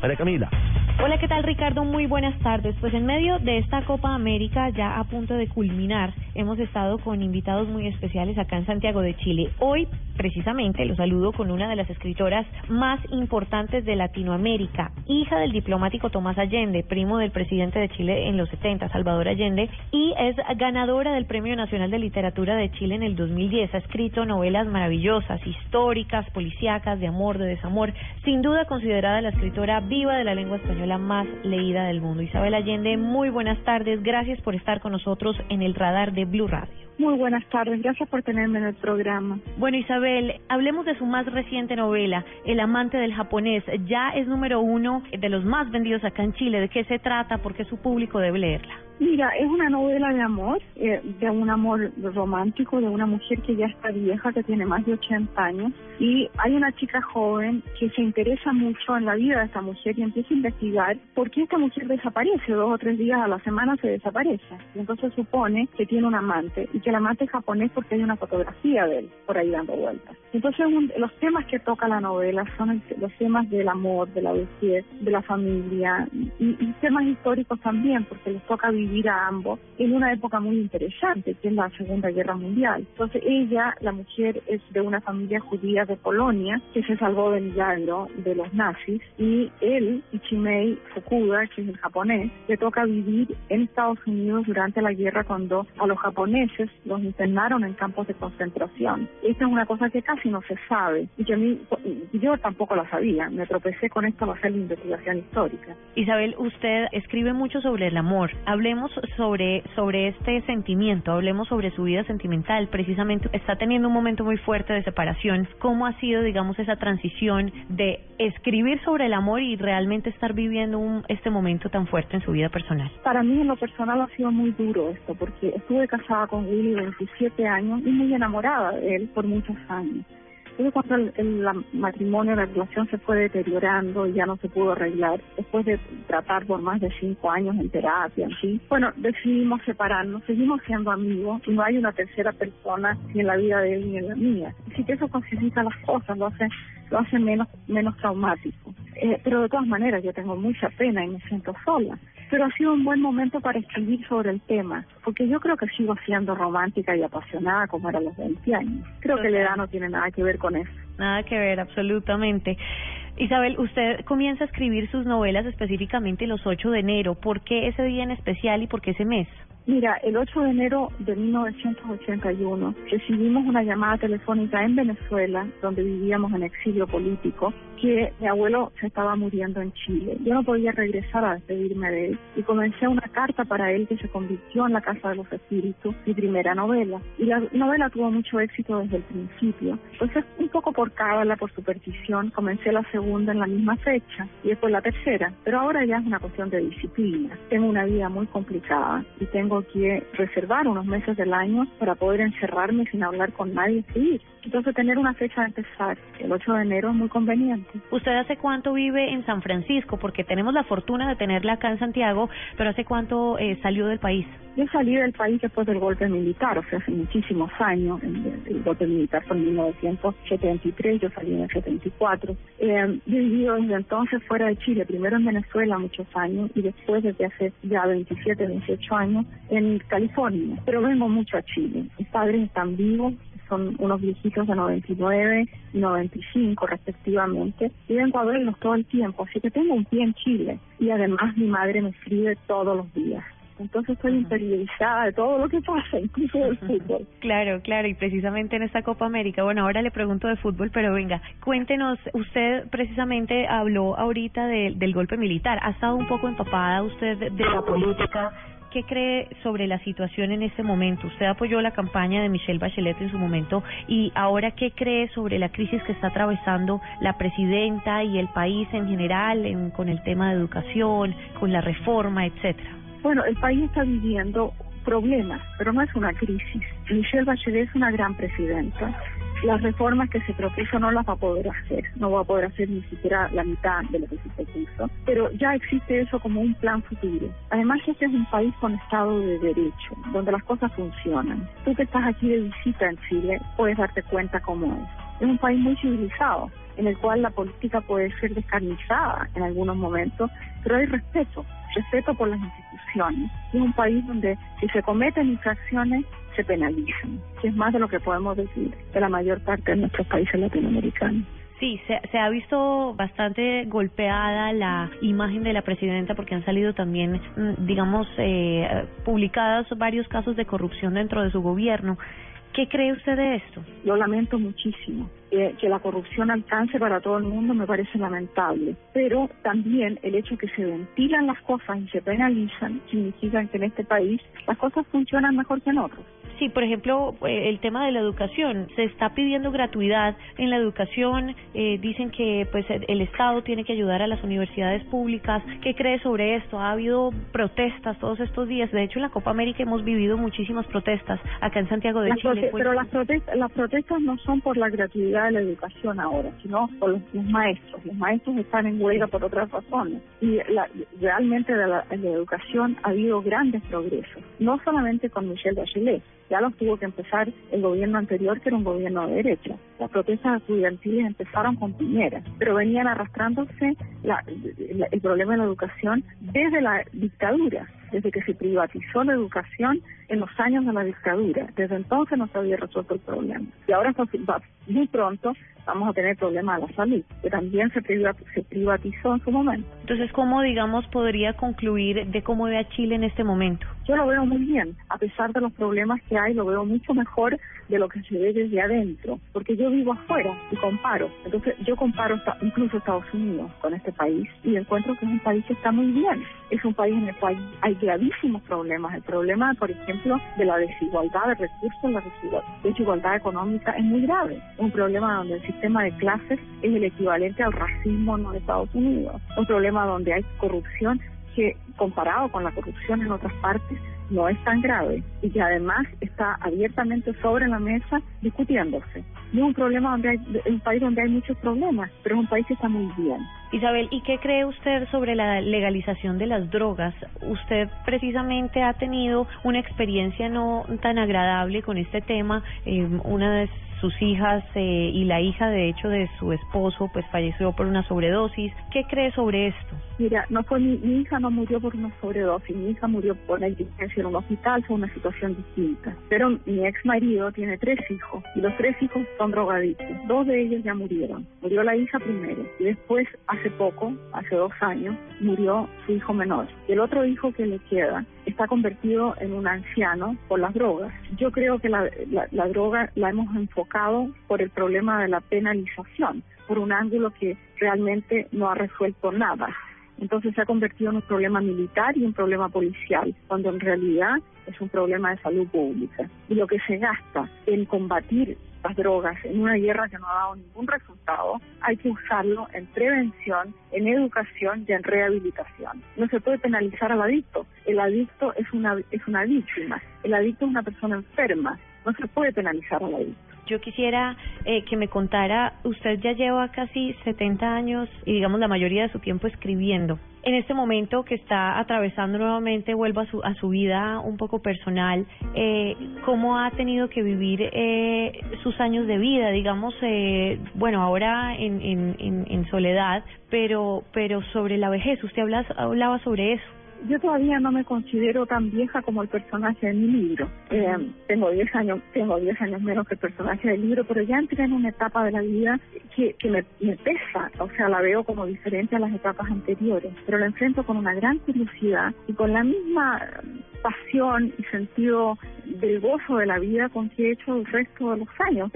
María Camila. Hola, ¿qué tal Ricardo? Muy buenas tardes. Pues en medio de esta Copa América ya a punto de culminar, hemos estado con invitados muy especiales acá en Santiago de Chile. Hoy, precisamente, lo saludo con una de las escritoras más importantes de Latinoamérica, hija del diplomático Tomás Allende, primo del presidente de Chile en los 70, Salvador Allende, y es ganadora del Premio Nacional de Literatura de Chile en el 2010. Ha escrito novelas maravillosas, históricas, policíacas, de amor, de desamor. Sin duda considerada la escritora viva de la lengua española la más leída del mundo. Isabel Allende, muy buenas tardes. Gracias por estar con nosotros en el radar de Blue Radio. Muy buenas tardes, gracias por tenerme en el programa. Bueno, Isabel, hablemos de su más reciente novela, El amante del japonés. Ya es número uno de los más vendidos acá en Chile. ¿De qué se trata? ¿Por qué su público debe leerla? Mira, es una novela de amor, eh, de un amor romántico, de una mujer que ya está vieja, que tiene más de 80 años, y hay una chica joven que se interesa mucho en la vida de esta mujer y empieza a investigar por qué esta mujer desaparece, dos o tres días a la semana se desaparece. Y entonces supone que tiene un amante, y que el amante es japonés porque hay una fotografía de él por ahí dando vueltas. Entonces los temas que toca la novela son los temas del amor, de la vejez, de la familia, y, y temas históricos también, porque les toca vivir a ambos en una época muy interesante, que es la Segunda Guerra Mundial. Entonces ella, la mujer, es de una familia judía de Polonia que se salvó de milagro de los nazis y él, Ichimei Fukuda, que es el japonés, le toca vivir en Estados Unidos durante la guerra cuando a los japoneses los internaron en campos de concentración. Esta es una cosa que casi no se sabe y que a mí, yo tampoco la sabía. Me tropecé con esto al hacer la investigación histórica. Isabel, usted escribe mucho sobre el amor. Hablemos sobre, sobre este sentimiento, hablemos sobre su vida sentimental. Precisamente está teniendo un momento muy fuerte de separación. ¿Cómo ha sido, digamos, esa transición de escribir sobre el amor y realmente estar viviendo un, este momento tan fuerte en su vida personal? Para mí, en lo personal, ha sido muy duro esto, porque estuve casada con Willy 27 años y muy enamorada de él por muchos años cuando el, matrimonio, la relación se fue deteriorando y ya no se pudo arreglar, después de tratar por más de cinco años en terapia, bueno, decidimos separarnos, seguimos siendo amigos y no hay una tercera persona ni en la vida de él ni en la mía. Así que eso facilita las cosas, lo hace, lo hace menos, menos traumático. Eh, pero de todas maneras yo tengo mucha pena y me siento sola pero ha sido un buen momento para escribir sobre el tema, porque yo creo que sigo siendo romántica y apasionada como era a los 20 años. Creo que la edad no tiene nada que ver con eso. Nada que ver, absolutamente. Isabel, usted comienza a escribir sus novelas específicamente los 8 de enero. ¿Por qué ese día en especial y por qué ese mes? Mira, el 8 de enero de 1981 recibimos una llamada telefónica en Venezuela, donde vivíamos en exilio político, que mi abuelo se estaba muriendo en Chile. Yo no podía regresar a despedirme de él y comencé una carta para él que se convirtió en La Casa de los Espíritus, mi primera novela. Y la novela tuvo mucho éxito desde el principio. Entonces, un poco por cábala, por superstición, comencé la segunda en la misma fecha y después la tercera. Pero ahora ya es una cuestión de disciplina. Tengo una vida muy complicada y tengo que reservar unos meses del año para poder encerrarme sin hablar con nadie y. Entonces, tener una fecha de empezar el 8 de enero es muy conveniente. ¿Usted hace cuánto vive en San Francisco? Porque tenemos la fortuna de tenerla acá en Santiago, pero ¿hace cuánto eh, salió del país? Yo salí del país después del golpe militar, o sea, hace muchísimos años. El, golpe militar fue en 1973, yo salí en el 74. Eh, he vivido desde entonces fuera de Chile, primero en Venezuela muchos años y después desde hace ya 27, 28 años en California. Pero vengo mucho a Chile. Mis padres están vivos, son unos viejitos de 99 y 95 respectivamente, y vengo a verlos todo el tiempo, así que tengo un pie en Chile y además mi madre me escribe todos los días. Entonces estoy interiorizada de todo lo que pasa, incluso del fútbol. Claro, claro, y precisamente en esta Copa América, bueno, ahora le pregunto de fútbol, pero venga, cuéntenos, usted precisamente habló ahorita del golpe militar, ¿ha estado un poco empapada usted de la política? ¿Qué cree sobre la situación en este momento? Usted apoyó la campaña de Michelle Bachelet en su momento y ahora ¿qué cree sobre la crisis que está atravesando la presidenta y el país en general con el tema de educación, con la reforma, etcétera? Bueno, el país está viviendo problemas, pero no es una crisis. Michelle Bachelet es una gran presidenta las reformas que se propuso no las va a poder hacer, no va a poder hacer ni siquiera la mitad de lo que se propuso, pero ya existe eso como un plan futuro. Además, este es un país con Estado de Derecho, donde las cosas funcionan. Tú que estás aquí de visita en Chile, puedes darte cuenta cómo es. Es un país muy civilizado en el cual la política puede ser descarnizada en algunos momentos, pero hay respeto, respeto por las instituciones. Es un país donde si se cometen infracciones se penalizan, que es más de lo que podemos decir de la mayor parte de nuestros países latinoamericanos. Sí, se, se, ha visto bastante golpeada la imagen de la presidenta porque han salido también, mm, digamos, eh, publicados varios casos de corrupción dentro de su gobierno. ¿Qué cree usted de esto? Lo lamento muchísimo. Que la corrupción alcance para todo el mundo me parece lamentable. Pero también el hecho que se ventilan las cosas y se penalizan significa que en este país las cosas funcionan mejor que en otros. Sí, por ejemplo, eh, el tema de la educación. Se está pidiendo gratuidad en la educación. Eh, dicen que pues el Estado tiene que ayudar a las universidades públicas. ¿Qué cree sobre esto? Ha habido protestas todos estos días. De hecho, en la Copa América hemos vivido muchísimas protestas acá en Santiago de Chile. Pues. Pero las protestas, las protestas no son por la gratuidad de la educación ahora, sino por los, maestros. Los maestros están en huelga por otras razones. Y realmente de la, educación ha habido grandes progresos. No solamente con Michelle Bachelet, ya los tuvo que empezar el gobierno anterior, que era un gobierno de derecha. Las protestas estudiantiles empezaron con Piñera, pero venían arrastrándose el problema de la educación desde la dictadura, desde que se privatizó la educación en los años de la dictadura. Desde entonces no se había resuelto el problema. Y ahora muy pronto vamos a tener problemas de la salud, que también se, se privatizó en su momento. Entonces, ¿cómo, digamos, podría concluir de cómo ve a Chile en este momento? Yo lo veo muy bien, a pesar de los problemas que hay, lo veo mucho mejor de lo que se ve desde adentro, porque yo vivo afuera y comparo. Entonces, yo comparo incluso Estados Unidos con este país y encuentro que es un país que está muy bien. Es un país en el cual hay gravísimos problemas. El problema, por ejemplo, de la desigualdad de recursos, la desigualdad económica es muy grave. Un problema donde el sistema de clases es el equivalente al racismo en los Estados Unidos. Un problema donde hay corrupción que comparado con la corrupción en otras partes no es tan grave y que además está abiertamente sobre la mesa discutiéndose. Y es un problema donde hay, un país donde hay muchos problemas, pero es un país que está muy bien. Isabel, ¿y qué cree usted sobre la legalización de las drogas? Usted precisamente ha tenido una experiencia no tan agradable con este tema. Eh, una de sus hijas eh, y la hija, de hecho, de su esposo, pues falleció por una sobredosis. ¿Qué cree sobre esto? Mira, no fue mi, hija no murió por una sobredosis, mi hija murió por negligencia en un hospital, fue una situación distinta. Pero mi ex marido tiene tres hijos y los tres hijos son drogadictos. Dos de ellos ya murieron. Murió la hija primero y después, hace poco, hace dos años, murió su hijo menor. Y el otro hijo que le queda está convertido en un anciano por las drogas. Yo creo que la, la droga la hemos enfocado por el problema de la penalización, por un ángulo que realmente no ha resuelto nada entonces se ha convertido en un problema militar y un problema policial, cuando en realidad es un problema de salud pública. Y lo que se gasta en combatir las drogas en una guerra que no ha dado ningún resultado, hay que usarlo en prevención, en educación y en rehabilitación. No se puede penalizar al adicto. El adicto es una, es una víctima. El adicto es una persona enferma. No se puede penalizar al adicto yo quisiera eh, que me contara, usted ya lleva casi 70 años y digamos la mayoría de su tiempo escribiendo. En este momento que está atravesando nuevamente, vuelvo a su, a su vida un poco personal, eh, ¿cómo ha tenido que vivir eh, sus años de vida? Digamos, eh, bueno, ahora en, en, en, soledad, pero, pero sobre la vejez, usted hablaba sobre eso yo todavía no me considero tan vieja como el personaje de mi libro. Eh, tengo 10 años, tengo 10 años menos que el personaje del libro, pero ya entré en una etapa de la vida que, que me, me, pesa, o sea, la veo como diferente a las etapas anteriores, pero la enfrento con una gran curiosidad y con la misma pasión y sentido del gozo de la vida con que he hecho el resto de los años,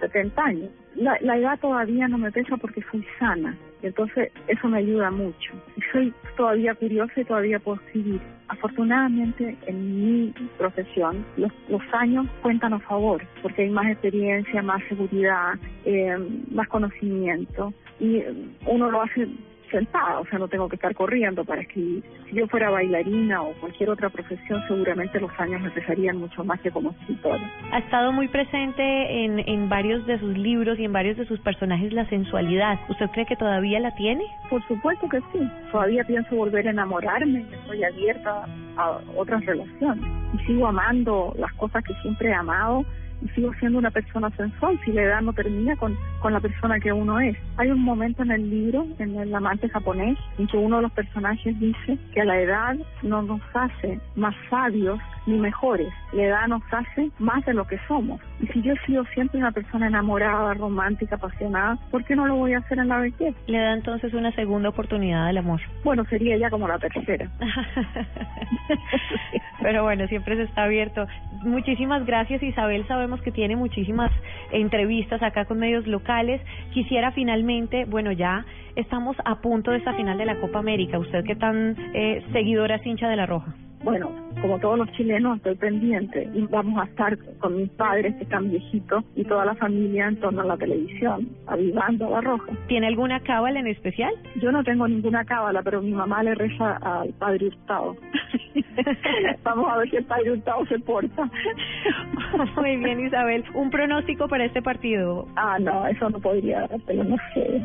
70 años. La, la edad todavía no me pesa porque soy sana, entonces eso me ayuda mucho. Soy todavía curiosa y todavía puedo escribir. Afortunadamente en mi profesión los, los años cuentan a favor porque hay más experiencia, más seguridad, eh, más conocimiento y uno lo hace sentada, o sea, no tengo que estar corriendo para escribir. Si yo fuera bailarina o cualquier otra profesión, seguramente los años me pesarían mucho más que como escritora. Ha estado muy presente en, en varios de sus libros y en varios de sus personajes la sensualidad. ¿Usted cree que todavía la tiene? Por supuesto que sí. Todavía pienso volver a enamorarme, estoy abierta a otras relaciones y sigo amando las cosas que siempre he amado y sigo siendo una persona sensual si la edad no termina con, con la persona que uno es. Hay un momento en el libro, en el amante japonés, en que uno de los personajes dice que la edad no nos hace más sabios ni mejores. La edad nos hace más de lo que somos. Y si yo he sido siempre una persona enamorada, romántica, apasionada, ¿por qué no lo voy a hacer en la vejez? Le da entonces una segunda oportunidad al amor. Bueno, sería ya como la tercera. Pero bueno, siempre se está abierto. Muchísimas gracias Isabel. Sabemos que tiene muchísimas entrevistas acá con medios locales. Quisiera finalmente, bueno, ya estamos a punto de esta final de la Copa América. Usted que tan eh, seguidora es hincha de la Roja. Bueno, como todos los chilenos, estoy pendiente y vamos a estar con mis padres que están viejitos y toda la familia en torno a la televisión, avivando la roja. ¿Tiene alguna cábala en especial? Yo no tengo ninguna cábala, pero mi mamá le reza al padre Hurtado. vamos a ver si el padre Hurtado se porta. Muy bien, Isabel. ¿Un pronóstico para este partido? Ah, no, eso no podría pero no sé.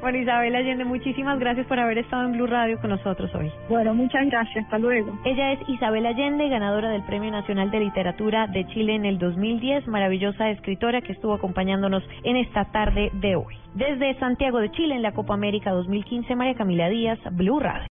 Bueno, Isabel Allende, muchísimas gracias por haber estado en Blue Radio con nosotros hoy. Bueno, muchas gracias. Hasta luego. Ella es Isabel Allende, ganadora del Premio Nacional de Literatura de Chile en el 2010, maravillosa escritora que estuvo acompañándonos en esta tarde de hoy. Desde Santiago de Chile en la Copa América 2015, María Camila Díaz, Blue Radio.